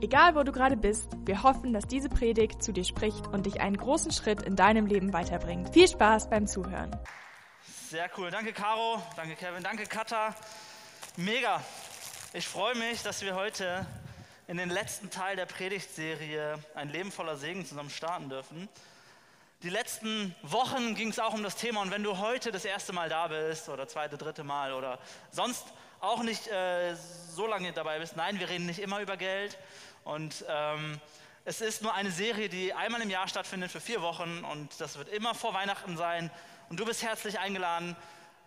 Egal wo du gerade bist, wir hoffen, dass diese Predigt zu dir spricht und dich einen großen Schritt in deinem Leben weiterbringt. Viel Spaß beim Zuhören. Sehr cool. Danke, Caro. Danke, Kevin. Danke, Katha. Mega. Ich freue mich, dass wir heute in den letzten Teil der Predigtserie Ein Leben voller Segen zusammen starten dürfen. Die letzten Wochen ging es auch um das Thema und wenn du heute das erste Mal da bist oder zweite, dritte Mal oder sonst auch nicht äh, so lange dabei bist, nein, wir reden nicht immer über Geld, und ähm, es ist nur eine Serie, die einmal im Jahr stattfindet für vier Wochen und das wird immer vor Weihnachten sein. Und du bist herzlich eingeladen.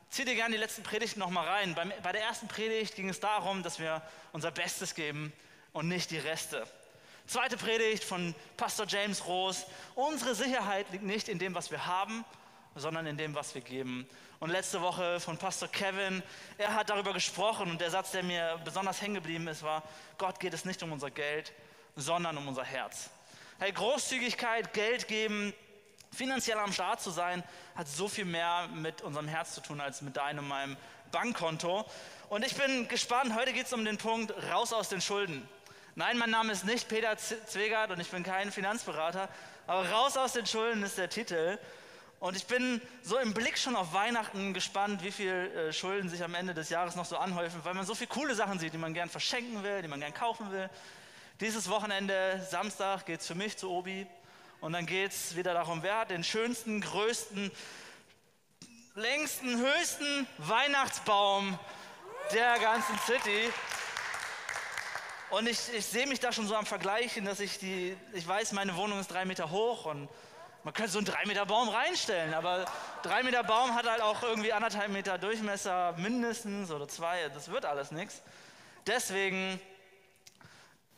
Zieh dir gerne die letzten Predigten nochmal rein. Bei, bei der ersten Predigt ging es darum, dass wir unser Bestes geben und nicht die Reste. Zweite Predigt von Pastor James Roos. Unsere Sicherheit liegt nicht in dem, was wir haben, sondern in dem, was wir geben. Und letzte Woche von Pastor Kevin, er hat darüber gesprochen und der Satz, der mir besonders hängen geblieben ist, war, Gott geht es nicht um unser Geld, sondern um unser Herz. Hey, Großzügigkeit, Geld geben, finanziell am Start zu sein, hat so viel mehr mit unserem Herz zu tun als mit deinem, meinem Bankkonto. Und ich bin gespannt, heute geht es um den Punkt raus aus den Schulden. Nein, mein Name ist nicht Peter Zwegert und ich bin kein Finanzberater, aber raus aus den Schulden ist der Titel. Und ich bin so im Blick schon auf Weihnachten gespannt, wie viel äh, Schulden sich am Ende des Jahres noch so anhäufen, weil man so viele coole Sachen sieht, die man gern verschenken will, die man gern kaufen will. Dieses Wochenende, Samstag, geht es für mich zu Obi. Und dann geht es wieder darum, wer hat den schönsten, größten, längsten, höchsten Weihnachtsbaum der ganzen City. Und ich, ich sehe mich da schon so am Vergleichen, dass ich die, ich weiß, meine Wohnung ist drei Meter hoch und man könnte so einen 3 Meter Baum reinstellen, aber 3 Meter Baum hat halt auch irgendwie anderthalb Meter Durchmesser mindestens oder zwei. Das wird alles nichts. Deswegen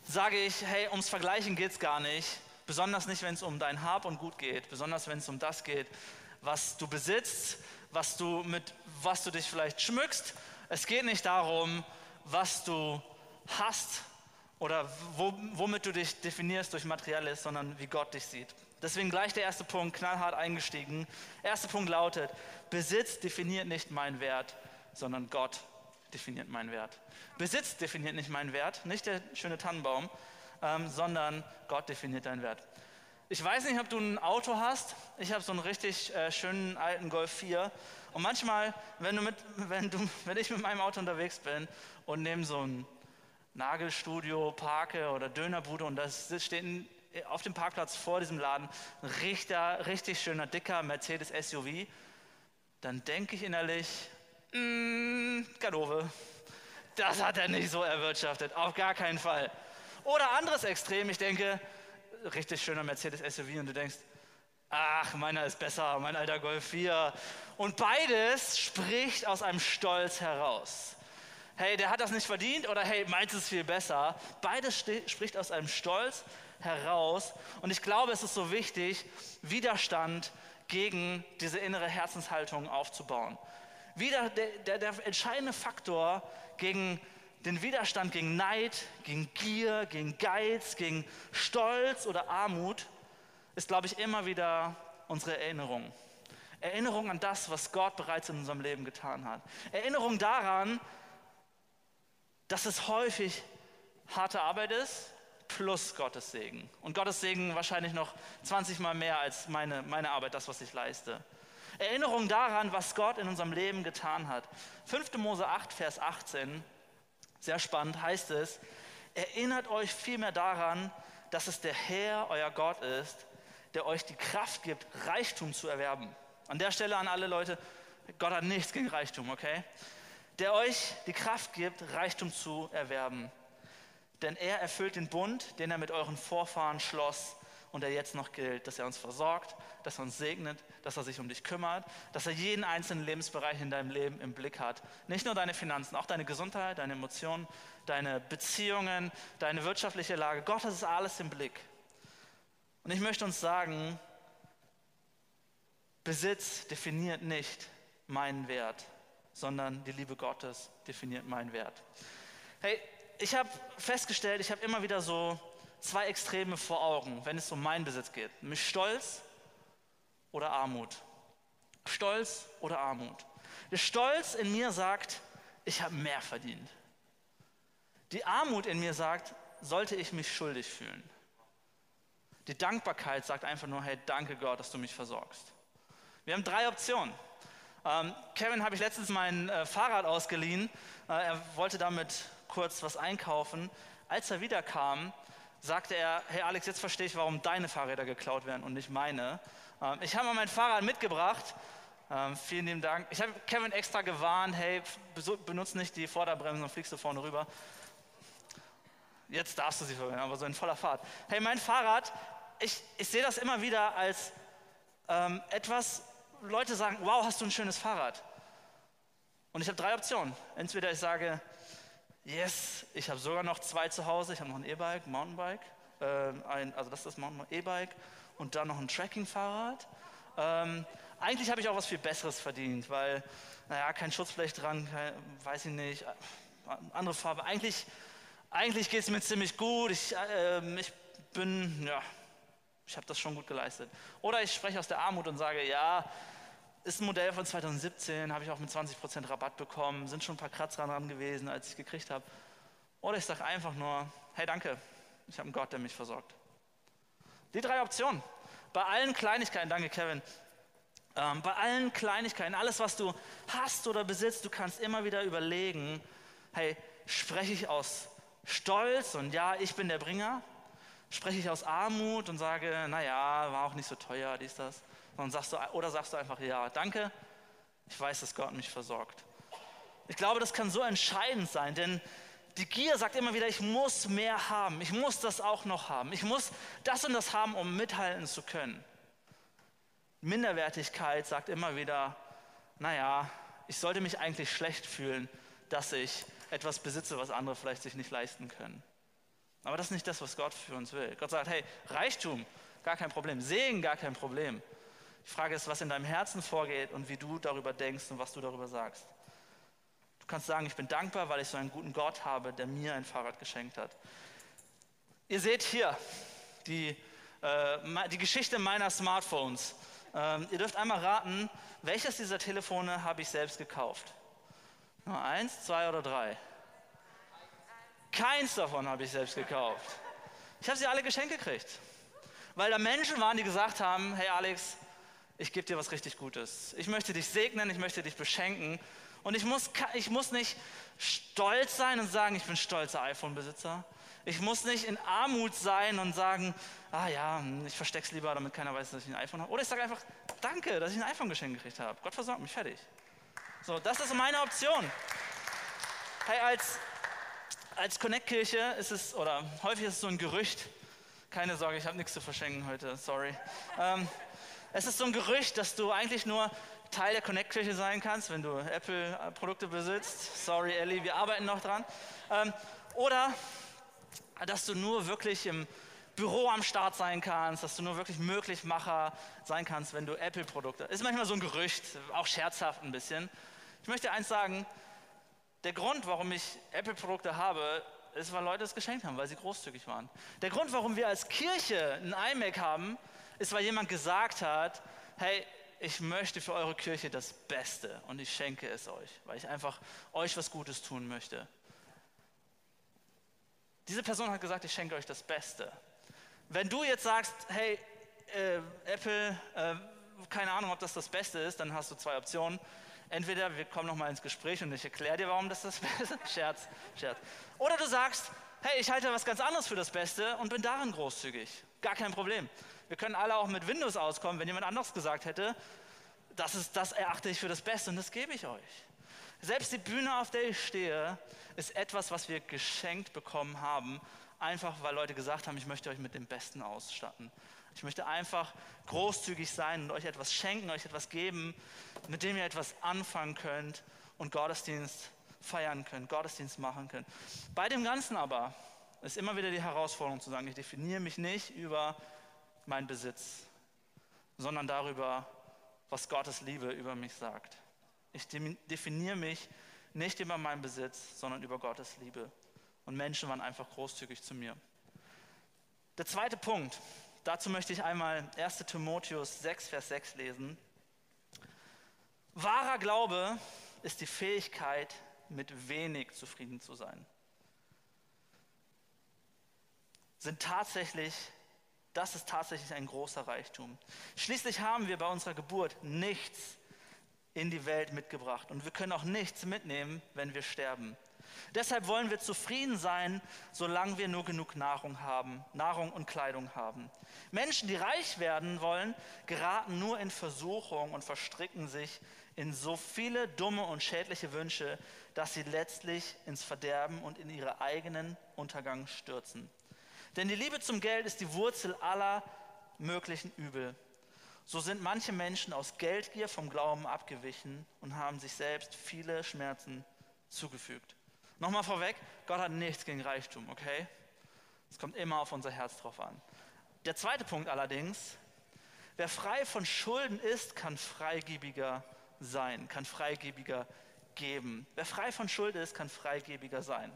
sage ich, hey, ums Vergleichen geht es gar nicht. Besonders nicht, wenn es um dein Hab und Gut geht. Besonders wenn es um das geht, was du besitzt, was du mit was du dich vielleicht schmückst. Es geht nicht darum, was du hast oder womit du dich definierst durch Materielles, sondern wie Gott dich sieht. Deswegen gleich der erste Punkt, knallhart eingestiegen. Erster Punkt lautet, Besitz definiert nicht meinen Wert, sondern Gott definiert meinen Wert. Besitz definiert nicht meinen Wert, nicht der schöne Tannenbaum, ähm, sondern Gott definiert deinen Wert. Ich weiß nicht, ob du ein Auto hast. Ich habe so einen richtig äh, schönen alten Golf 4. Und manchmal, wenn, du mit, wenn, du, wenn ich mit meinem Auto unterwegs bin und nehme so ein Nagelstudio parke oder Dönerbude und da steht ein auf dem Parkplatz vor diesem Laden ein richtig, richtig schöner, dicker Mercedes SUV, dann denke ich innerlich, mm, Ganove, das hat er nicht so erwirtschaftet, auf gar keinen Fall. Oder anderes Extrem, ich denke, richtig schöner Mercedes SUV und du denkst, ach, meiner ist besser, mein alter Golf 4. Und beides spricht aus einem Stolz heraus. Hey, der hat das nicht verdient oder hey, meins ist viel besser. Beides spricht aus einem Stolz heraus. Und ich glaube, es ist so wichtig, Widerstand gegen diese innere Herzenshaltung aufzubauen. Wieder der, der, der entscheidende Faktor gegen den Widerstand gegen Neid, gegen Gier, gegen Geiz, gegen Stolz oder Armut ist, glaube ich, immer wieder unsere Erinnerung. Erinnerung an das, was Gott bereits in unserem Leben getan hat. Erinnerung daran, dass es häufig harte Arbeit ist, plus Gottes Segen. Und Gottes Segen wahrscheinlich noch 20 Mal mehr als meine, meine Arbeit, das, was ich leiste. Erinnerung daran, was Gott in unserem Leben getan hat. 5. Mose 8, Vers 18, sehr spannend, heißt es, erinnert euch vielmehr daran, dass es der Herr, euer Gott ist, der euch die Kraft gibt, Reichtum zu erwerben. An der Stelle an alle Leute, Gott hat nichts gegen Reichtum, okay? Der euch die Kraft gibt, Reichtum zu erwerben denn er erfüllt den Bund, den er mit euren Vorfahren schloss und der jetzt noch gilt, dass er uns versorgt, dass er uns segnet, dass er sich um dich kümmert, dass er jeden einzelnen Lebensbereich in deinem Leben im Blick hat. Nicht nur deine Finanzen, auch deine Gesundheit, deine Emotionen, deine Beziehungen, deine wirtschaftliche Lage. Gott hat es alles im Blick. Und ich möchte uns sagen, Besitz definiert nicht meinen Wert, sondern die Liebe Gottes definiert meinen Wert. Hey, ich habe festgestellt, ich habe immer wieder so zwei Extreme vor Augen, wenn es um meinen Besitz geht. Mich Stolz oder Armut. Stolz oder Armut. Der Stolz in mir sagt, ich habe mehr verdient. Die Armut in mir sagt, sollte ich mich schuldig fühlen. Die Dankbarkeit sagt einfach nur, hey, danke Gott, dass du mich versorgst. Wir haben drei Optionen. Ähm, Kevin habe ich letztens mein äh, Fahrrad ausgeliehen. Äh, er wollte damit kurz was einkaufen. Als er wiederkam, sagte er, hey Alex, jetzt verstehe ich, warum deine Fahrräder geklaut werden und nicht meine. Ähm, ich habe mal mein Fahrrad mitgebracht. Ähm, vielen lieben Dank. Ich habe Kevin extra gewarnt, hey, benutze nicht die Vorderbremse und fliegst du vorne rüber. Jetzt darfst du sie verwenden, aber so in voller Fahrt. Hey, mein Fahrrad, ich, ich sehe das immer wieder als ähm, etwas, Leute sagen, wow, hast du ein schönes Fahrrad. Und ich habe drei Optionen. Entweder ich sage, yes, ich habe sogar noch zwei zu Hause. Ich habe noch ein E-Bike, Mountainbike, äh, ein, also das ist das E-Bike und dann noch ein Tracking-Fahrrad. Ähm, eigentlich habe ich auch was viel Besseres verdient, weil, naja, kein Schutzblech dran, kein, weiß ich nicht, andere Farbe. Eigentlich, eigentlich geht es mir ziemlich gut. Ich, äh, ich bin, ja, ich habe das schon gut geleistet. Oder ich spreche aus der Armut und sage, ja, ist ein Modell von 2017, habe ich auch mit 20% Rabatt bekommen, sind schon ein paar Kratzer dran gewesen, als ich es gekriegt habe. Oder ich sage einfach nur, hey danke, ich habe einen Gott, der mich versorgt. Die drei Optionen. Bei allen Kleinigkeiten, danke Kevin, ähm, bei allen Kleinigkeiten, alles was du hast oder besitzt, du kannst immer wieder überlegen, hey, spreche ich aus Stolz und ja, ich bin der Bringer? Spreche ich aus Armut und sage, naja, war auch nicht so teuer, dies, das? Und sagst du, oder sagst du einfach, ja, danke, ich weiß, dass Gott mich versorgt. Ich glaube, das kann so entscheidend sein, denn die Gier sagt immer wieder, ich muss mehr haben, ich muss das auch noch haben, ich muss das und das haben, um mithalten zu können. Minderwertigkeit sagt immer wieder, naja, ich sollte mich eigentlich schlecht fühlen, dass ich etwas besitze, was andere vielleicht sich nicht leisten können. Aber das ist nicht das, was Gott für uns will. Gott sagt, hey, Reichtum, gar kein Problem, Segen, gar kein Problem. Die Frage ist, was in deinem Herzen vorgeht und wie du darüber denkst und was du darüber sagst. Du kannst sagen, ich bin dankbar, weil ich so einen guten Gott habe, der mir ein Fahrrad geschenkt hat. Ihr seht hier die, äh, die Geschichte meiner Smartphones. Ähm, ihr dürft einmal raten, welches dieser Telefone habe ich selbst gekauft? Nur eins, zwei oder drei? Keins davon habe ich selbst gekauft. Ich habe sie alle geschenkt gekriegt. Weil da Menschen waren, die gesagt haben, hey Alex, ich gebe dir was richtig Gutes. Ich möchte dich segnen, ich möchte dich beschenken. Und ich muss, ich muss nicht stolz sein und sagen, ich bin stolzer iPhone-Besitzer. Ich muss nicht in Armut sein und sagen, ah ja, ich verstecke es lieber, damit keiner weiß, dass ich ein iPhone habe. Oder ich sage einfach, danke, dass ich ein iPhone geschenkt gekriegt habe. Gott versorgt mich, fertig. So, das ist meine Option. Hey, als, als Connect-Kirche ist es, oder häufig ist es so ein Gerücht, keine Sorge, ich habe nichts zu verschenken heute, sorry. Ähm, es ist so ein Gerücht, dass du eigentlich nur Teil der Connect-Kirche sein kannst, wenn du Apple-Produkte besitzt. Sorry, Ellie, wir arbeiten noch dran. Ähm, oder dass du nur wirklich im Büro am Start sein kannst, dass du nur wirklich Möglichmacher sein kannst, wenn du Apple-Produkte. Ist manchmal so ein Gerücht, auch scherzhaft ein bisschen. Ich möchte eins sagen: Der Grund, warum ich Apple-Produkte habe, ist, weil Leute es geschenkt haben, weil sie großzügig waren. Der Grund, warum wir als Kirche ein iMac haben, ist, weil jemand gesagt hat, hey, ich möchte für eure Kirche das Beste und ich schenke es euch, weil ich einfach euch was Gutes tun möchte. Diese Person hat gesagt, ich schenke euch das Beste. Wenn du jetzt sagst, hey, äh, Apple, äh, keine Ahnung, ob das das Beste ist, dann hast du zwei Optionen. Entweder wir kommen nochmal ins Gespräch und ich erkläre dir, warum das das Beste ist. Scherz, Scherz. Oder du sagst, hey, ich halte was ganz anderes für das Beste und bin darin großzügig. Gar kein Problem. Wir können alle auch mit Windows auskommen, wenn jemand anderes gesagt hätte, das, ist, das erachte ich für das Beste und das gebe ich euch. Selbst die Bühne, auf der ich stehe, ist etwas, was wir geschenkt bekommen haben, einfach weil Leute gesagt haben, ich möchte euch mit dem Besten ausstatten. Ich möchte einfach großzügig sein und euch etwas schenken, euch etwas geben, mit dem ihr etwas anfangen könnt und Gottesdienst feiern könnt, Gottesdienst machen könnt. Bei dem Ganzen aber ist immer wieder die Herausforderung zu sagen, ich definiere mich nicht über meinen Besitz, sondern darüber, was Gottes Liebe über mich sagt. Ich definiere mich nicht über meinen Besitz, sondern über Gottes Liebe. Und Menschen waren einfach großzügig zu mir. Der zweite Punkt, dazu möchte ich einmal 1 Timotheus 6, Vers 6 lesen. Wahrer Glaube ist die Fähigkeit, mit wenig zufrieden zu sein. Sind tatsächlich, das ist tatsächlich ein großer Reichtum. Schließlich haben wir bei unserer Geburt nichts in die Welt mitgebracht und wir können auch nichts mitnehmen, wenn wir sterben. Deshalb wollen wir zufrieden sein, solange wir nur genug Nahrung haben, Nahrung und Kleidung haben. Menschen, die reich werden wollen, geraten nur in Versuchung und verstricken sich in so viele dumme und schädliche Wünsche, dass sie letztlich ins Verderben und in ihre eigenen Untergang stürzen. Denn die Liebe zum Geld ist die Wurzel aller möglichen Übel. So sind manche Menschen aus Geldgier vom Glauben abgewichen und haben sich selbst viele Schmerzen zugefügt. Nochmal vorweg, Gott hat nichts gegen Reichtum, okay? Es kommt immer auf unser Herz drauf an. Der zweite Punkt allerdings, wer frei von Schulden ist, kann freigebiger sein, kann freigebiger geben. Wer frei von Schuld ist, kann freigebiger sein.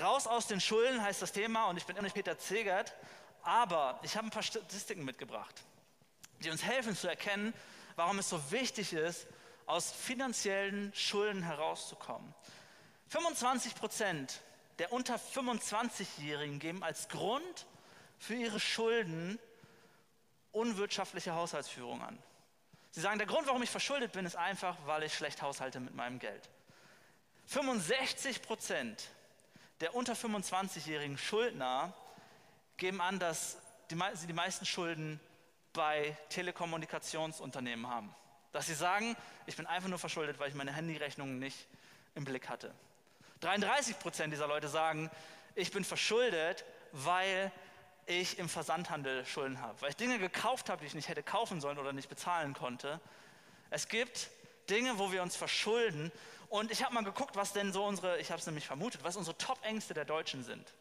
Raus aus den Schulden heißt das Thema und ich bin immer nicht Peter Zegert, aber ich habe ein paar Statistiken mitgebracht, die uns helfen zu erkennen, warum es so wichtig ist, aus finanziellen Schulden herauszukommen. 25 Prozent der unter 25-Jährigen geben als Grund für ihre Schulden unwirtschaftliche Haushaltsführung an. Sie sagen, der Grund, warum ich verschuldet bin, ist einfach, weil ich schlecht haushalte mit meinem Geld. 65 Prozent der unter 25-jährigen Schuldner geben an, dass sie die meisten Schulden bei Telekommunikationsunternehmen haben. Dass sie sagen, ich bin einfach nur verschuldet, weil ich meine Handyrechnungen nicht im Blick hatte. 33 Prozent dieser Leute sagen, ich bin verschuldet, weil ich im Versandhandel Schulden habe, weil ich Dinge gekauft habe, die ich nicht hätte kaufen sollen oder nicht bezahlen konnte. Es gibt Dinge, wo wir uns verschulden. Und ich habe mal geguckt, was denn so unsere, ich habe es nämlich vermutet, was unsere Top-Ängste der Deutschen sind.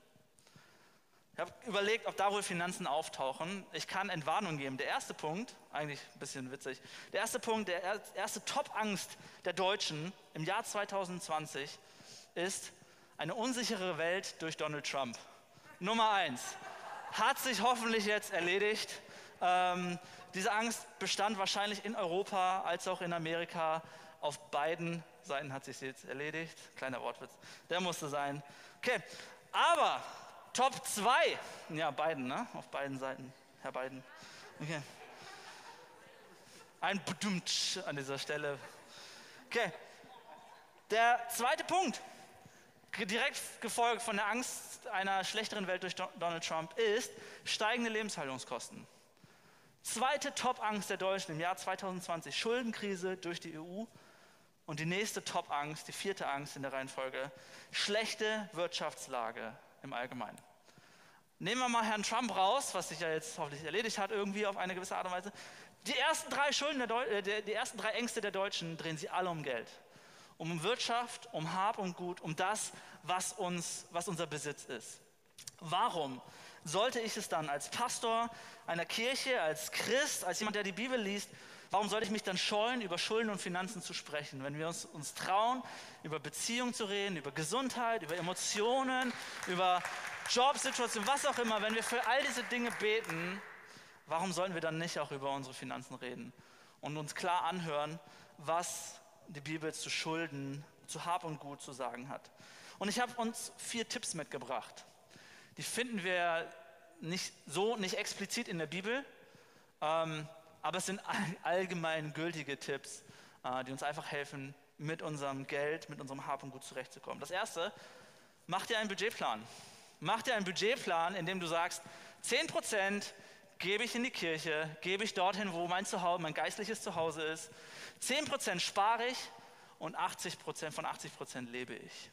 Ich habe überlegt, ob da wohl Finanzen auftauchen. Ich kann Entwarnung geben. Der erste Punkt, eigentlich ein bisschen witzig, der erste Punkt, der erste Top-Angst der Deutschen im Jahr 2020 ist eine unsichere Welt durch Donald Trump. Nummer eins. Hat sich hoffentlich jetzt erledigt. Ähm, diese Angst bestand wahrscheinlich in Europa als auch in Amerika. Auf beiden Seiten hat sich jetzt erledigt. Kleiner Wortwitz, der musste sein. Okay, aber Top 2, ja, beiden, ne? Auf beiden Seiten, Herr Biden. Okay. Ein Bedummt an dieser Stelle. Okay, der zweite Punkt direkt gefolgt von der Angst einer schlechteren Welt durch Donald Trump, ist steigende Lebenshaltungskosten. Zweite Top-Angst der Deutschen im Jahr 2020, Schuldenkrise durch die EU. Und die nächste Top-Angst, die vierte Angst in der Reihenfolge, schlechte Wirtschaftslage im Allgemeinen. Nehmen wir mal Herrn Trump raus, was sich ja jetzt hoffentlich erledigt hat, irgendwie auf eine gewisse Art und Weise. Die ersten drei, Schulden der äh, die ersten drei Ängste der Deutschen drehen sie alle um Geld um Wirtschaft, um Hab und Gut, um das, was, uns, was unser Besitz ist. Warum sollte ich es dann als Pastor einer Kirche, als Christ, als jemand, der die Bibel liest, warum sollte ich mich dann scheuen, über Schulden und Finanzen zu sprechen, wenn wir uns, uns trauen, über Beziehungen zu reden, über Gesundheit, über Emotionen, über Jobsituationen, was auch immer, wenn wir für all diese Dinge beten, warum sollten wir dann nicht auch über unsere Finanzen reden und uns klar anhören, was die Bibel zu Schulden, zu Hab und Gut zu sagen hat. Und ich habe uns vier Tipps mitgebracht. Die finden wir nicht so, nicht explizit in der Bibel, ähm, aber es sind allgemein gültige Tipps, äh, die uns einfach helfen, mit unserem Geld, mit unserem Hab und Gut zurechtzukommen. Das erste, mach dir einen Budgetplan. Mach dir einen Budgetplan, in dem du sagst, 10 Prozent gebe ich in die Kirche, gebe ich dorthin, wo mein Zuhause, mein geistliches Zuhause ist. 10% spare ich und 80% von 80% lebe ich.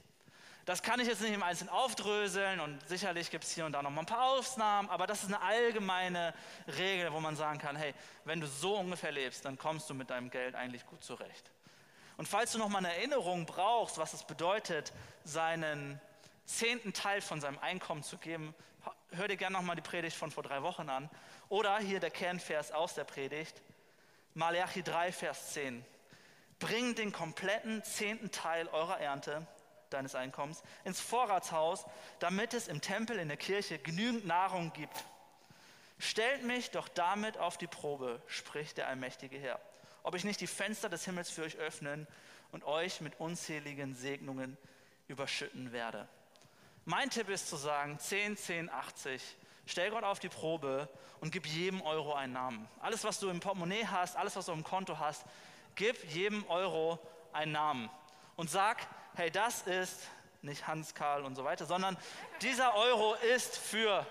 Das kann ich jetzt nicht im Einzelnen aufdröseln und sicherlich gibt es hier und da noch mal ein paar Ausnahmen, aber das ist eine allgemeine Regel, wo man sagen kann, hey, wenn du so ungefähr lebst, dann kommst du mit deinem Geld eigentlich gut zurecht. Und falls du noch mal eine Erinnerung brauchst, was es bedeutet, seinen zehnten Teil von seinem Einkommen zu geben, hör dir gerne noch mal die Predigt von vor drei Wochen an. Oder hier der Kernvers aus der Predigt. Malachi 3, Vers 10. Bring den kompletten zehnten Teil eurer Ernte, deines Einkommens, ins Vorratshaus, damit es im Tempel, in der Kirche genügend Nahrung gibt. Stellt mich doch damit auf die Probe, spricht der allmächtige Herr, ob ich nicht die Fenster des Himmels für euch öffnen und euch mit unzähligen Segnungen überschütten werde. Mein Tipp ist zu sagen, 10, 10, 80. Stell Gott auf die Probe und gib jedem Euro einen Namen. Alles, was du im Portemonnaie hast, alles, was du im Konto hast, gib jedem Euro einen Namen. Und sag, hey, das ist nicht Hans, Karl und so weiter, sondern dieser Euro ist für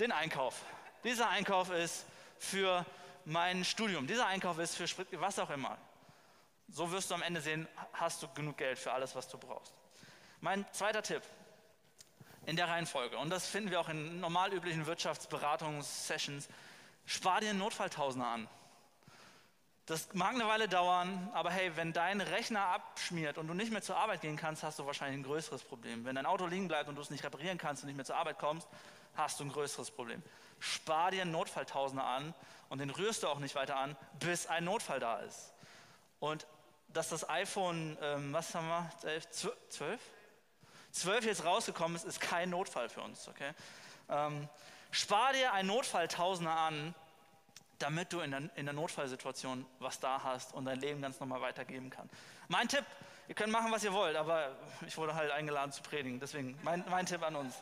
den Einkauf. Dieser Einkauf ist für mein Studium. Dieser Einkauf ist für Sprit, was auch immer. So wirst du am Ende sehen, hast du genug Geld für alles, was du brauchst. Mein zweiter Tipp in der Reihenfolge, und das finden wir auch in normal üblichen Wirtschaftsberatungssessions, spar dir einen Notfalltausender an. Das mag eine Weile dauern, aber hey, wenn dein Rechner abschmiert und du nicht mehr zur Arbeit gehen kannst, hast du wahrscheinlich ein größeres Problem. Wenn dein Auto liegen bleibt und du es nicht reparieren kannst und nicht mehr zur Arbeit kommst, hast du ein größeres Problem. Spar dir einen Notfalltausender an und den rührst du auch nicht weiter an, bis ein Notfall da ist. Und dass das iPhone, ähm, was haben wir, 11, 12? 12 jetzt rausgekommen ist, ist kein Notfall für uns. Okay? Ähm, spar dir einen Notfalltausender an, damit du in der, in der Notfallsituation was da hast und dein Leben ganz normal weitergeben kann. Mein Tipp, ihr könnt machen, was ihr wollt, aber ich wurde halt eingeladen zu predigen, deswegen mein, mein Tipp an uns.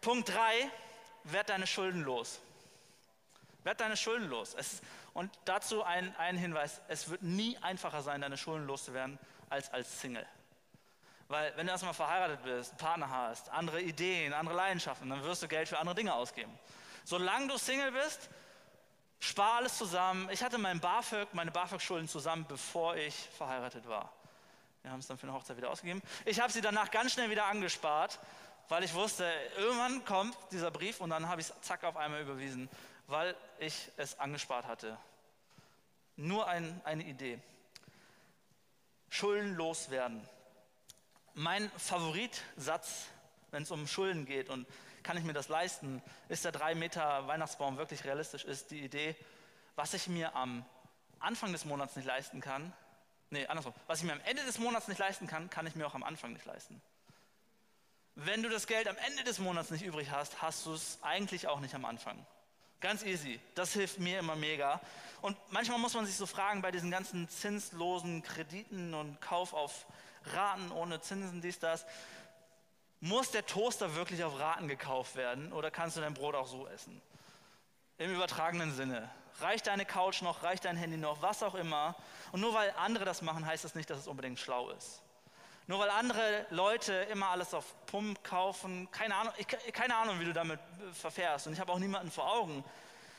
Punkt 3, werd deine Schulden los. Werd deine Schulden los. Es, und dazu ein, ein Hinweis, es wird nie einfacher sein, deine Schulden loszuwerden, als als Single. Weil wenn du erstmal verheiratet bist, einen Partner hast, andere Ideen, andere Leidenschaften, dann wirst du Geld für andere Dinge ausgeben. Solange du Single bist, spar alles zusammen. Ich hatte mein BAföG, meine BAföG-Schulden zusammen, bevor ich verheiratet war. Wir haben es dann für eine Hochzeit wieder ausgegeben. Ich habe sie danach ganz schnell wieder angespart, weil ich wusste, irgendwann kommt dieser Brief und dann habe ich es zack auf einmal überwiesen, weil ich es angespart hatte. Nur ein, eine Idee. Schulden loswerden. Mein Favoritsatz, wenn es um Schulden geht und kann ich mir das leisten? Ist der drei Meter Weihnachtsbaum wirklich realistisch? Ist die Idee, was ich mir am Anfang des Monats nicht leisten kann, nee, andersrum, was ich mir am Ende des Monats nicht leisten kann, kann ich mir auch am Anfang nicht leisten. Wenn du das Geld am Ende des Monats nicht übrig hast, hast du es eigentlich auch nicht am Anfang. Ganz easy. Das hilft mir immer mega. Und manchmal muss man sich so fragen bei diesen ganzen zinslosen Krediten und Kauf auf Raten ohne Zinsen, dies, das. Muss der Toaster wirklich auf Raten gekauft werden oder kannst du dein Brot auch so essen? Im übertragenen Sinne. Reicht deine Couch noch, reicht dein Handy noch, was auch immer. Und nur weil andere das machen, heißt das nicht, dass es unbedingt schlau ist. Nur weil andere Leute immer alles auf Pump kaufen, keine Ahnung, ich, keine Ahnung, wie du damit verfährst. Und ich habe auch niemanden vor Augen.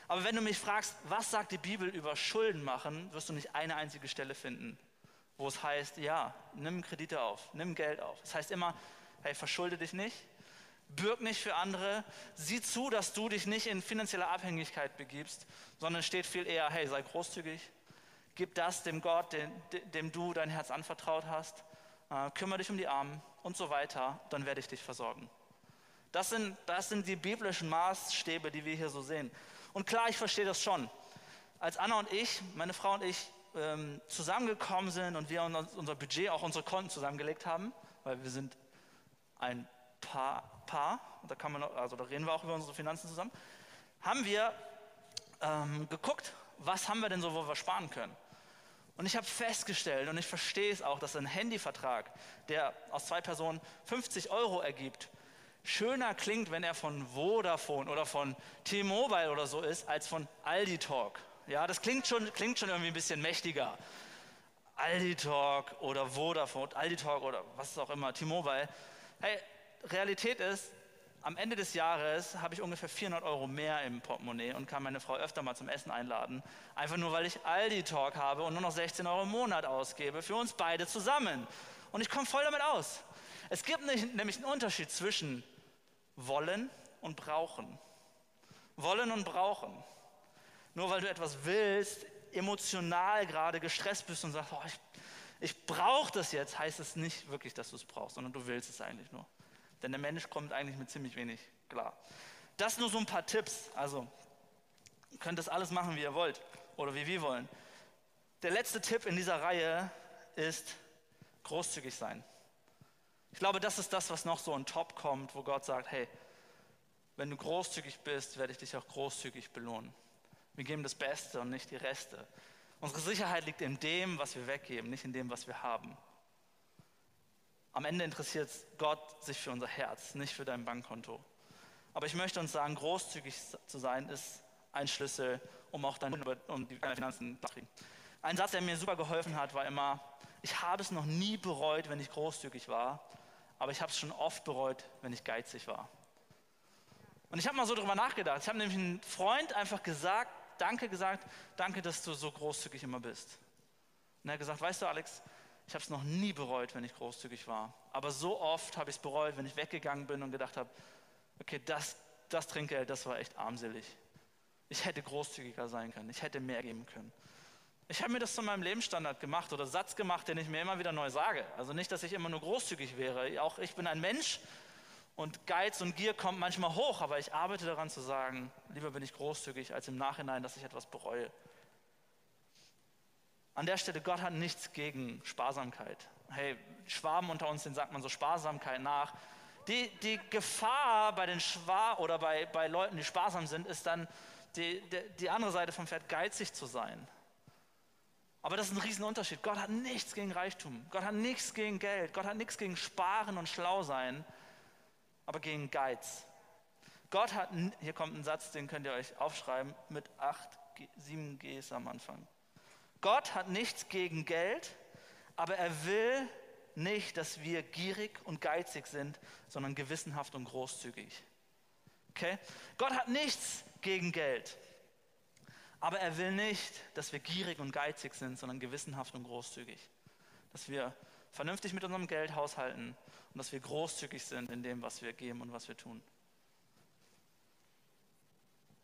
Aber wenn du mich fragst, was sagt die Bibel über Schulden machen, wirst du nicht eine einzige Stelle finden, wo es heißt, ja, nimm Kredite auf, nimm Geld auf. Das heißt immer, hey, verschulde dich nicht, bürg nicht für andere, sieh zu, dass du dich nicht in finanzielle Abhängigkeit begibst, sondern steht viel eher, hey, sei großzügig, gib das dem Gott, dem, dem du dein Herz anvertraut hast, äh, kümmere dich um die Armen und so weiter, dann werde ich dich versorgen. Das sind, das sind die biblischen Maßstäbe, die wir hier so sehen. Und klar, ich verstehe das schon. Als Anna und ich, meine Frau und ich, ähm, zusammengekommen sind und wir unser Budget, auch unsere Konten zusammengelegt haben, weil wir sind ein Paar, Paar da kann man, also da reden wir auch über unsere Finanzen zusammen, haben wir ähm, geguckt, was haben wir denn so, wo wir sparen können. Und ich habe festgestellt, und ich verstehe es auch, dass ein Handyvertrag, der aus zwei Personen 50 Euro ergibt, schöner klingt, wenn er von Vodafone oder von T-Mobile oder so ist, als von Aldi Talk. Ja, das klingt schon, klingt schon irgendwie ein bisschen mächtiger. Aldi Talk oder Vodafone, Aldi Talk oder was auch immer, T-Mobile. Hey, Realität ist, am Ende des Jahres habe ich ungefähr 400 Euro mehr im Portemonnaie und kann meine Frau öfter mal zum Essen einladen. Einfach nur, weil ich Aldi Talk habe und nur noch 16 Euro im Monat ausgebe für uns beide zusammen. Und ich komme voll damit aus. Es gibt nämlich einen Unterschied zwischen wollen und brauchen. Wollen und brauchen. Nur weil du etwas willst, emotional gerade gestresst bist und sagst, oh, ich ich brauche das jetzt, heißt es nicht wirklich, dass du es brauchst, sondern du willst es eigentlich nur. Denn der Mensch kommt eigentlich mit ziemlich wenig klar. Das nur so ein paar Tipps. Also könnt das alles machen, wie ihr wollt oder wie wir wollen. Der letzte Tipp in dieser Reihe ist großzügig sein. Ich glaube, das ist das, was noch so on top kommt, wo Gott sagt, hey, wenn du großzügig bist, werde ich dich auch großzügig belohnen. Wir geben das Beste und nicht die Reste. Unsere Sicherheit liegt in dem, was wir weggeben, nicht in dem, was wir haben. Am Ende interessiert Gott sich für unser Herz, nicht für dein Bankkonto. Aber ich möchte uns sagen, großzügig zu sein ist ein Schlüssel, um auch deine um Finanzen zu kriegen. Ein Satz, der mir super geholfen hat, war immer, ich habe es noch nie bereut, wenn ich großzügig war, aber ich habe es schon oft bereut, wenn ich geizig war. Und ich habe mal so darüber nachgedacht. Ich habe nämlich einem Freund einfach gesagt, danke gesagt, danke, dass du so großzügig immer bist. Und er hat gesagt, weißt du Alex, ich habe es noch nie bereut, wenn ich großzügig war. Aber so oft habe ich es bereut, wenn ich weggegangen bin und gedacht habe, okay, das, das Trinkgeld, das war echt armselig. Ich hätte großzügiger sein können, ich hätte mehr geben können. Ich habe mir das zu meinem Lebensstandard gemacht oder Satz gemacht, den ich mir immer wieder neu sage. Also nicht, dass ich immer nur großzügig wäre. Auch ich bin ein Mensch und Geiz und Gier kommt manchmal hoch, aber ich arbeite daran zu sagen, lieber bin ich großzügig, als im Nachhinein, dass ich etwas bereue. An der Stelle, Gott hat nichts gegen Sparsamkeit. Hey, Schwaben unter uns, den sagt man so Sparsamkeit nach. Die, die Gefahr bei den Schwar oder bei, bei Leuten, die sparsam sind, ist dann die, die, die andere Seite vom Pferd, geizig zu sein. Aber das ist ein Riesenunterschied. Gott hat nichts gegen Reichtum. Gott hat nichts gegen Geld. Gott hat nichts gegen Sparen und Schlausein, aber gegen Geiz. Gott hat, hier kommt ein Satz, den könnt ihr euch aufschreiben, mit acht, sieben Gs am Anfang. Gott hat nichts gegen Geld, aber er will nicht, dass wir gierig und geizig sind, sondern gewissenhaft und großzügig. Okay? Gott hat nichts gegen Geld, aber er will nicht, dass wir gierig und geizig sind, sondern gewissenhaft und großzügig. Dass wir vernünftig mit unserem Geld haushalten und dass wir großzügig sind in dem, was wir geben und was wir tun.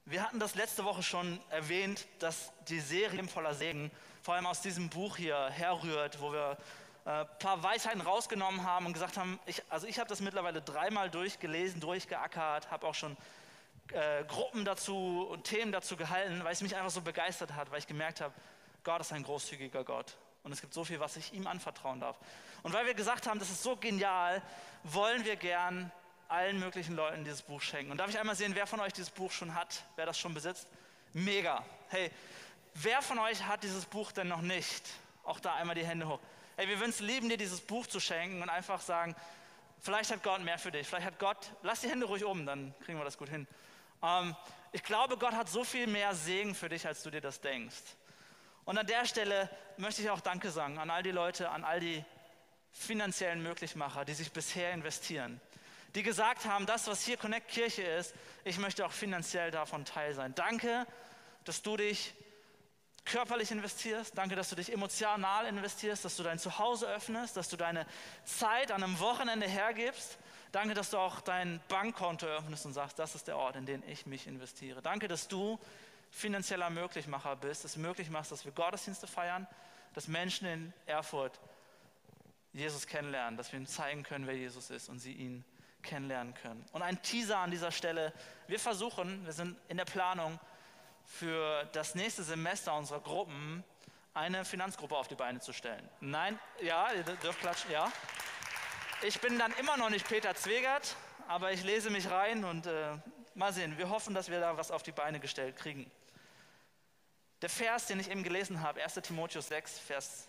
Wir hatten das letzte Woche schon erwähnt, dass die Serie voller Segen vor allem aus diesem Buch hier herrührt, wo wir ein äh, paar Weisheiten rausgenommen haben und gesagt haben, ich, also ich habe das mittlerweile dreimal durchgelesen, durchgeackert, habe auch schon äh, Gruppen dazu und Themen dazu gehalten, weil es mich einfach so begeistert hat, weil ich gemerkt habe, Gott ist ein großzügiger Gott. Und es gibt so viel, was ich ihm anvertrauen darf. Und weil wir gesagt haben, das ist so genial, wollen wir gern allen möglichen Leuten dieses Buch schenken. Und darf ich einmal sehen, wer von euch dieses Buch schon hat, wer das schon besitzt? Mega. Hey, wer von euch hat dieses Buch denn noch nicht? Auch da einmal die Hände hoch. Hey, wir würden es lieben, dir dieses Buch zu schenken und einfach sagen, vielleicht hat Gott mehr für dich. Vielleicht hat Gott, lass die Hände ruhig oben, dann kriegen wir das gut hin. Ähm, ich glaube, Gott hat so viel mehr Segen für dich, als du dir das denkst. Und an der Stelle möchte ich auch Danke sagen an all die Leute, an all die finanziellen Möglichmacher, die sich bisher investieren die gesagt haben, das, was hier Connect Kirche ist, ich möchte auch finanziell davon teil sein. Danke, dass du dich körperlich investierst. Danke, dass du dich emotional investierst, dass du dein Zuhause öffnest, dass du deine Zeit an einem Wochenende hergibst. Danke, dass du auch dein Bankkonto öffnest und sagst, das ist der Ort, in den ich mich investiere. Danke, dass du finanzieller Möglichmacher bist, es möglich machst, dass wir Gottesdienste feiern, dass Menschen in Erfurt Jesus kennenlernen, dass wir ihnen zeigen können, wer Jesus ist und sie ihn kennenlernen können. Und ein Teaser an dieser Stelle. Wir versuchen, wir sind in der Planung für das nächste Semester unserer Gruppen eine Finanzgruppe auf die Beine zu stellen. Nein, ja, ihr dürft klatschen, ja. Ich bin dann immer noch nicht Peter Zwegert, aber ich lese mich rein und äh, mal sehen. Wir hoffen, dass wir da was auf die Beine gestellt kriegen. Der Vers, den ich eben gelesen habe, 1 Timotheus 6, Vers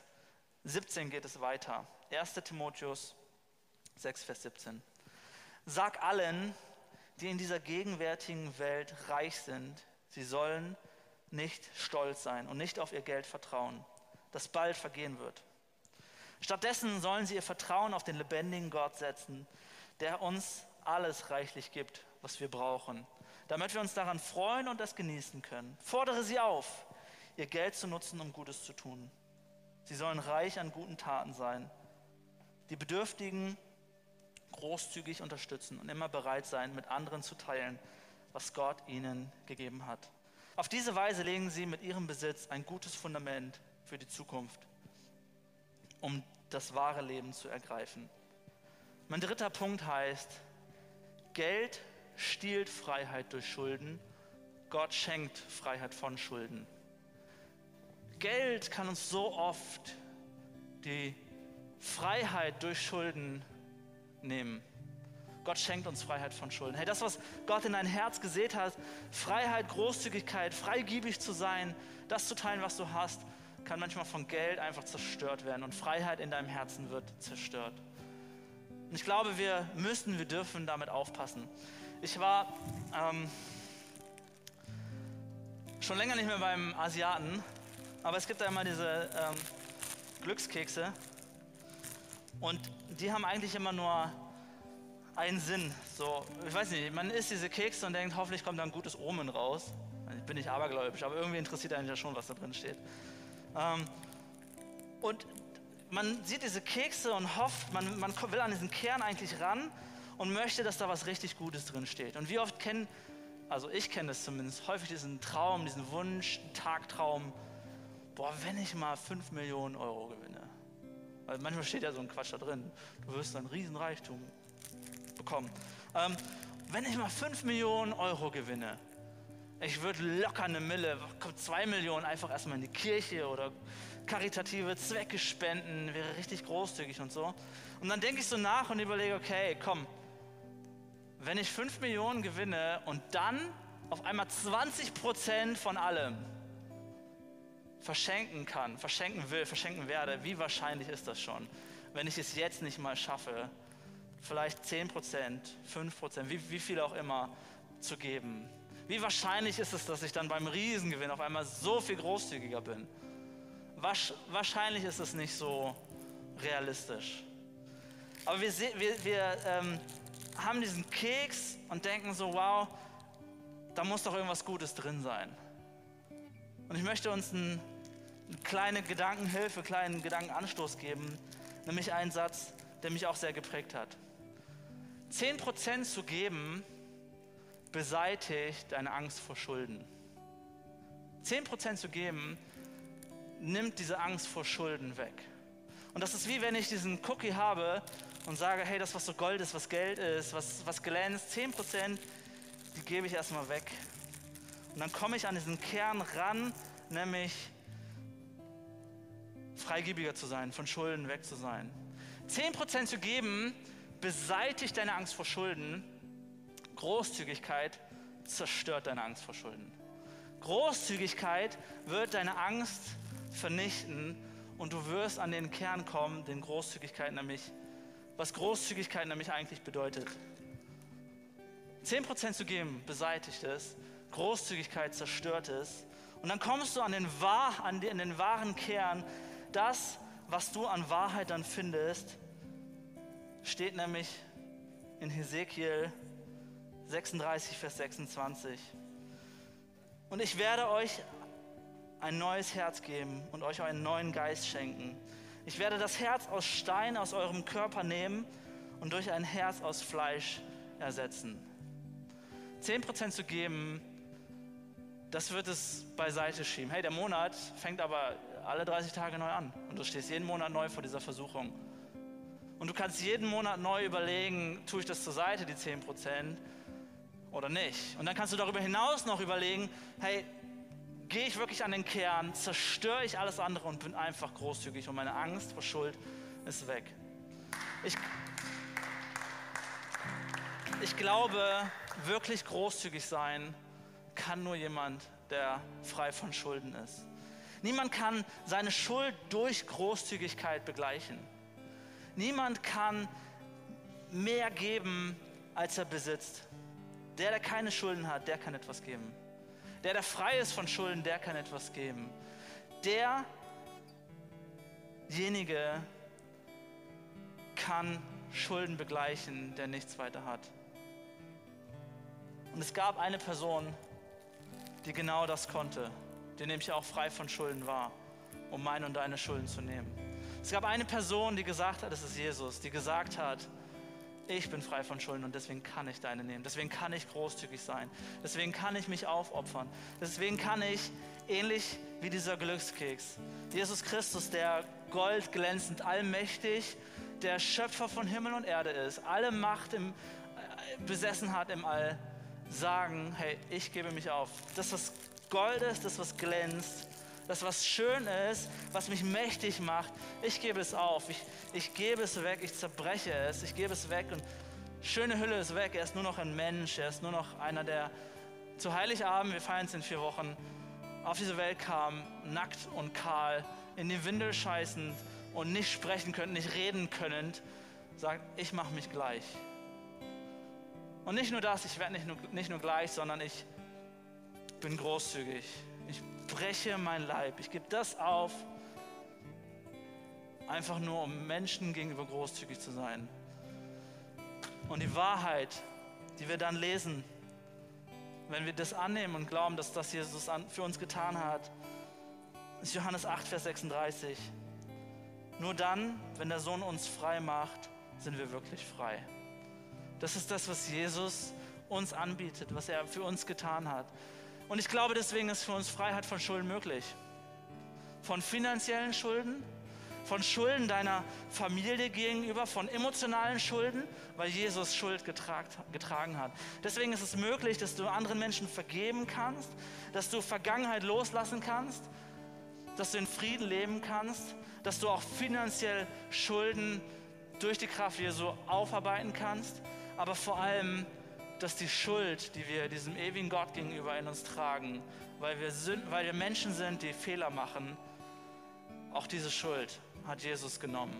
17 geht es weiter. 1 Timotheus 6, Vers 17. Sag allen, die in dieser gegenwärtigen Welt reich sind, sie sollen nicht stolz sein und nicht auf ihr Geld vertrauen, das bald vergehen wird. Stattdessen sollen sie ihr Vertrauen auf den lebendigen Gott setzen, der uns alles reichlich gibt, was wir brauchen, damit wir uns daran freuen und es genießen können. Fordere sie auf, ihr Geld zu nutzen, um Gutes zu tun. Sie sollen reich an guten Taten sein, die Bedürftigen großzügig unterstützen und immer bereit sein, mit anderen zu teilen, was Gott ihnen gegeben hat. Auf diese Weise legen sie mit ihrem Besitz ein gutes Fundament für die Zukunft, um das wahre Leben zu ergreifen. Mein dritter Punkt heißt, Geld stiehlt Freiheit durch Schulden Gott schenkt Freiheit von Schulden. Geld kann uns so oft die Freiheit durch Schulden nehmen. Gott schenkt uns Freiheit von Schulden. Hey, das, was Gott in dein Herz gesät hat, Freiheit, Großzügigkeit, freigiebig zu sein, das zu teilen, was du hast, kann manchmal von Geld einfach zerstört werden und Freiheit in deinem Herzen wird zerstört. Und ich glaube, wir müssen, wir dürfen damit aufpassen. Ich war ähm, schon länger nicht mehr beim Asiaten, aber es gibt da immer diese ähm, Glückskekse und die haben eigentlich immer nur einen Sinn. So, ich weiß nicht, man isst diese Kekse und denkt, hoffentlich kommt da ein gutes Omen raus. Ich bin nicht abergläubisch, aber irgendwie interessiert einen ja schon, was da drin steht. Ähm, und man sieht diese Kekse und hofft, man, man will an diesen Kern eigentlich ran und möchte, dass da was richtig Gutes drin steht. Und wie oft kennen, also ich kenne das zumindest, häufig diesen Traum, diesen Wunsch, Tagtraum, boah, wenn ich mal 5 Millionen Euro gewinne. Weil manchmal steht ja so ein Quatsch da drin, du wirst ein Riesenreichtum bekommen. Ähm, wenn ich mal 5 Millionen Euro gewinne, ich würde locker eine Mille, zwei Millionen einfach erstmal in die Kirche oder karitative Zwecke spenden, wäre richtig großzügig und so. Und dann denke ich so nach und überlege, okay, komm, wenn ich 5 Millionen gewinne und dann auf einmal 20 Prozent von allem verschenken kann, verschenken will, verschenken werde, wie wahrscheinlich ist das schon, wenn ich es jetzt nicht mal schaffe, vielleicht 10 Prozent, 5 Prozent, wie, wie viel auch immer zu geben? Wie wahrscheinlich ist es, dass ich dann beim Riesengewinn auf einmal so viel großzügiger bin? Wahrscheinlich ist es nicht so realistisch. Aber wir, wir, wir ähm, haben diesen Keks und denken so, wow, da muss doch irgendwas Gutes drin sein. Und ich möchte uns einen, eine kleine Gedankenhilfe, einen kleinen Gedankenanstoß geben, nämlich einen Satz, der mich auch sehr geprägt hat. 10% zu geben, beseitigt deine Angst vor Schulden. 10% zu geben, nimmt diese Angst vor Schulden weg. Und das ist wie wenn ich diesen Cookie habe und sage, hey, das, was so Gold ist, was Geld ist, was, was glänzt, 10%, die gebe ich erstmal weg. Und dann komme ich an diesen Kern ran, nämlich freigebiger zu sein, von Schulden weg zu sein. 10% zu geben, beseitigt deine Angst vor Schulden Großzügigkeit zerstört deine Angst vor Schulden. Großzügigkeit wird deine Angst vernichten und du wirst an den Kern kommen, den Großzügigkeit nämlich, was Großzügigkeit nämlich eigentlich bedeutet. 10% zu geben beseitigt es, Großzügigkeit zerstört es und dann kommst du an den, wahr, an den, wahren Kern. Das, was du an Wahrheit dann findest, steht nämlich in Hesekiel 36, Vers 26. Und ich werde euch ein neues Herz geben und euch einen neuen Geist schenken. Ich werde das Herz aus Stein aus eurem Körper nehmen und durch ein Herz aus Fleisch ersetzen. 10% zu geben, das wird es beiseite schieben. Hey, der Monat fängt aber alle 30 Tage neu an und du stehst jeden Monat neu vor dieser Versuchung. Und du kannst jeden Monat neu überlegen, tue ich das zur Seite, die 10%, oder nicht. Und dann kannst du darüber hinaus noch überlegen, hey, gehe ich wirklich an den Kern, zerstöre ich alles andere und bin einfach großzügig und meine Angst vor Schuld ist weg. Ich, ich glaube, wirklich großzügig sein kann nur jemand, der frei von Schulden ist. Niemand kann seine Schuld durch Großzügigkeit begleichen. Niemand kann mehr geben, als er besitzt. Der, der keine Schulden hat, der kann etwas geben. Der, der frei ist von Schulden, der kann etwas geben. Derjenige kann Schulden begleichen, der nichts weiter hat. Und es gab eine Person, die genau das konnte, die nämlich auch frei von Schulden war, um meine und deine Schulden zu nehmen. Es gab eine Person, die gesagt hat, es ist Jesus, die gesagt hat, ich bin frei von Schulden und deswegen kann ich deine nehmen. Deswegen kann ich großzügig sein. Deswegen kann ich mich aufopfern. Deswegen kann ich, ähnlich wie dieser Glückskeks, Jesus Christus, der Gold glänzend, allmächtig, der Schöpfer von Himmel und Erde ist, alle Macht im, äh, besessen hat im All, sagen, hey, ich gebe mich auf. Das, was Gold ist, das, was glänzt, das, was schön ist, was mich mächtig macht, ich gebe es auf. Ich, ich gebe es weg, ich zerbreche es, ich gebe es weg und schöne Hülle ist weg. Er ist nur noch ein Mensch, er ist nur noch einer, der zu Heiligabend, wir feiern es in vier Wochen, auf diese Welt kam, nackt und kahl, in die Windel scheißend und nicht sprechen können, nicht reden können, sagt, ich mache mich gleich. Und nicht nur das, ich werde nicht nur, nicht nur gleich, sondern ich bin großzügig. Ich breche mein Leib. Ich gebe das auf, einfach nur um Menschen gegenüber großzügig zu sein. Und die Wahrheit, die wir dann lesen, wenn wir das annehmen und glauben, dass das Jesus für uns getan hat, ist Johannes 8, Vers 36. Nur dann, wenn der Sohn uns frei macht, sind wir wirklich frei. Das ist das, was Jesus uns anbietet, was er für uns getan hat. Und ich glaube, deswegen ist für uns Freiheit von Schulden möglich. Von finanziellen Schulden, von Schulden deiner Familie gegenüber, von emotionalen Schulden, weil Jesus Schuld getragen hat. Deswegen ist es möglich, dass du anderen Menschen vergeben kannst, dass du Vergangenheit loslassen kannst, dass du in Frieden leben kannst, dass du auch finanziell Schulden durch die Kraft Jesu aufarbeiten kannst, aber vor allem, dass die Schuld, die wir diesem ewigen Gott gegenüber in uns tragen, weil wir, sind, weil wir Menschen sind, die Fehler machen, auch diese Schuld hat Jesus genommen.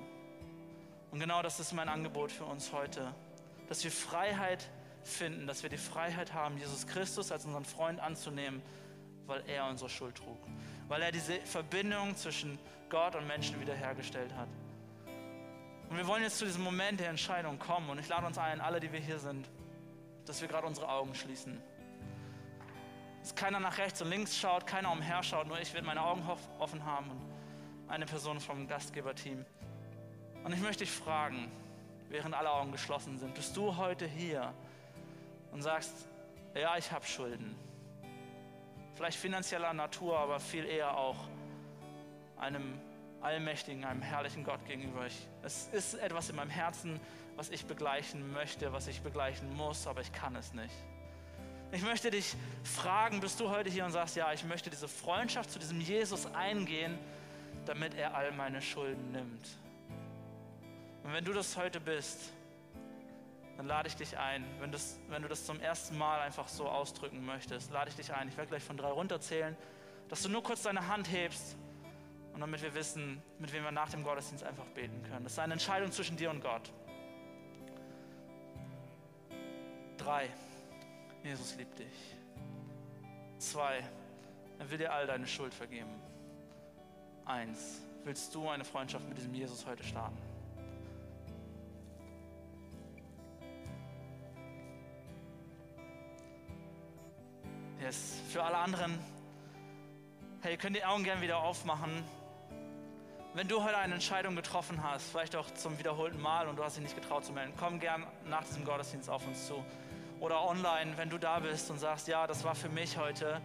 Und genau das ist mein Angebot für uns heute, dass wir Freiheit finden, dass wir die Freiheit haben, Jesus Christus als unseren Freund anzunehmen, weil er unsere Schuld trug, weil er diese Verbindung zwischen Gott und Menschen wiederhergestellt hat. Und wir wollen jetzt zu diesem Moment der Entscheidung kommen und ich lade uns ein, alle, die wir hier sind, dass wir gerade unsere Augen schließen. Dass keiner nach rechts und links schaut, keiner umher schaut, nur ich werde meine Augen offen haben und eine Person vom Gastgeberteam. Und ich möchte dich fragen, während alle Augen geschlossen sind, bist du heute hier und sagst, ja, ich habe Schulden. Vielleicht finanzieller Natur, aber viel eher auch einem allmächtigen, einem herrlichen Gott gegenüber. Ich, es ist etwas in meinem Herzen, was ich begleichen möchte, was ich begleichen muss, aber ich kann es nicht. Ich möchte dich fragen, bist du heute hier und sagst, ja, ich möchte diese Freundschaft zu diesem Jesus eingehen, damit er all meine Schulden nimmt. Und wenn du das heute bist, dann lade ich dich ein. Wenn, das, wenn du das zum ersten Mal einfach so ausdrücken möchtest, lade ich dich ein. Ich werde gleich von drei runterzählen, dass du nur kurz deine Hand hebst und damit wir wissen, mit wem wir nach dem Gottesdienst einfach beten können. Das ist eine Entscheidung zwischen dir und Gott. Drei, Jesus liebt dich. Zwei, er will dir all deine Schuld vergeben. Eins, willst du eine Freundschaft mit diesem Jesus heute starten? Yes. Für alle anderen, hey, könnt die Augen gerne wieder aufmachen. Wenn du heute eine Entscheidung getroffen hast, vielleicht auch zum wiederholten Mal und du hast dich nicht getraut zu melden, komm gern nach diesem Gottesdienst auf uns zu. Oder online, wenn du da bist und sagst, ja, das war für mich heute,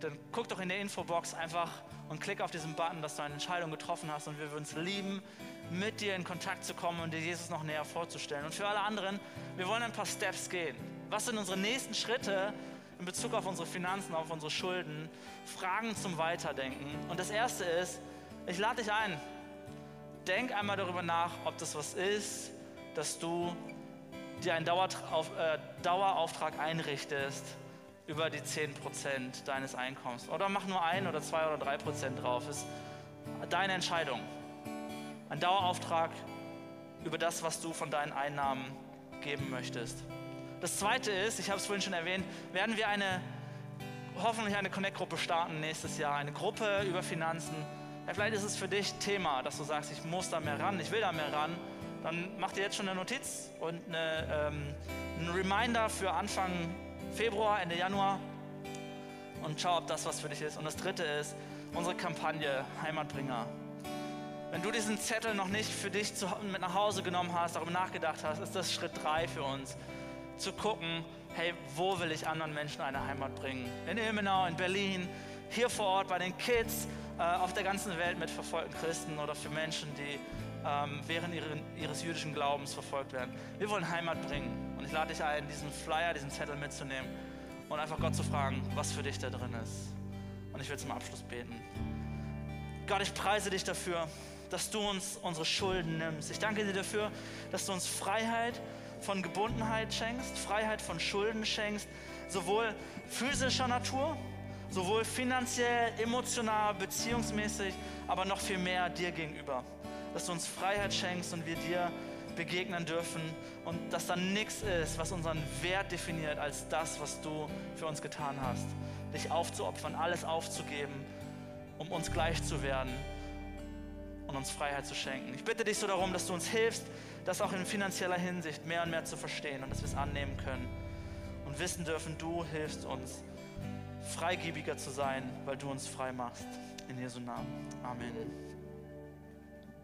dann guck doch in der Infobox einfach und klick auf diesen Button, dass du eine Entscheidung getroffen hast und wir würden es lieben, mit dir in Kontakt zu kommen und dir Jesus noch näher vorzustellen. Und für alle anderen, wir wollen ein paar Steps gehen. Was sind unsere nächsten Schritte in Bezug auf unsere Finanzen, auf unsere Schulden? Fragen zum Weiterdenken. Und das erste ist, ich lade dich ein. Denk einmal darüber nach, ob das was ist, dass du dir einen äh, Dauerauftrag einrichtest über die 10% deines Einkommens. Oder mach nur ein oder zwei oder drei Prozent drauf. Ist deine Entscheidung. Ein Dauerauftrag über das, was du von deinen Einnahmen geben möchtest. Das zweite ist, ich habe es vorhin schon erwähnt, werden wir eine, hoffentlich eine Connect-Gruppe starten nächstes Jahr. Eine Gruppe über Finanzen ja, vielleicht ist es für dich Thema, dass du sagst, ich muss da mehr ran, ich will da mehr ran. Dann mach dir jetzt schon eine Notiz und eine, ähm, einen Reminder für Anfang Februar, Ende Januar und schau, ob das was für dich ist. Und das dritte ist unsere Kampagne Heimatbringer. Wenn du diesen Zettel noch nicht für dich zu, mit nach Hause genommen hast, darüber nachgedacht hast, ist das Schritt drei für uns. Zu gucken, hey, wo will ich anderen Menschen eine Heimat bringen? In Ilmenau, in Berlin, hier vor Ort bei den Kids, äh, auf der ganzen Welt mit verfolgten Christen oder für Menschen, die ähm, während ihren, ihres jüdischen Glaubens verfolgt werden. Wir wollen Heimat bringen. Und ich lade dich ein, diesen Flyer, diesen Zettel mitzunehmen und einfach Gott zu fragen, was für dich da drin ist. Und ich will zum Abschluss beten. Gott, ich preise dich dafür, dass du uns unsere Schulden nimmst. Ich danke dir dafür, dass du uns Freiheit von Gebundenheit schenkst, Freiheit von Schulden schenkst, sowohl physischer Natur, sowohl finanziell, emotional, beziehungsmäßig, aber noch viel mehr dir gegenüber. Dass du uns Freiheit schenkst und wir dir begegnen dürfen und dass da nichts ist, was unseren Wert definiert, als das, was du für uns getan hast. Dich aufzuopfern, alles aufzugeben, um uns gleich zu werden und uns Freiheit zu schenken. Ich bitte dich so darum, dass du uns hilfst, das auch in finanzieller Hinsicht mehr und mehr zu verstehen und dass wir es annehmen können und wissen dürfen, du hilfst uns, freigebiger zu sein, weil du uns frei machst. In Jesu Namen. Amen.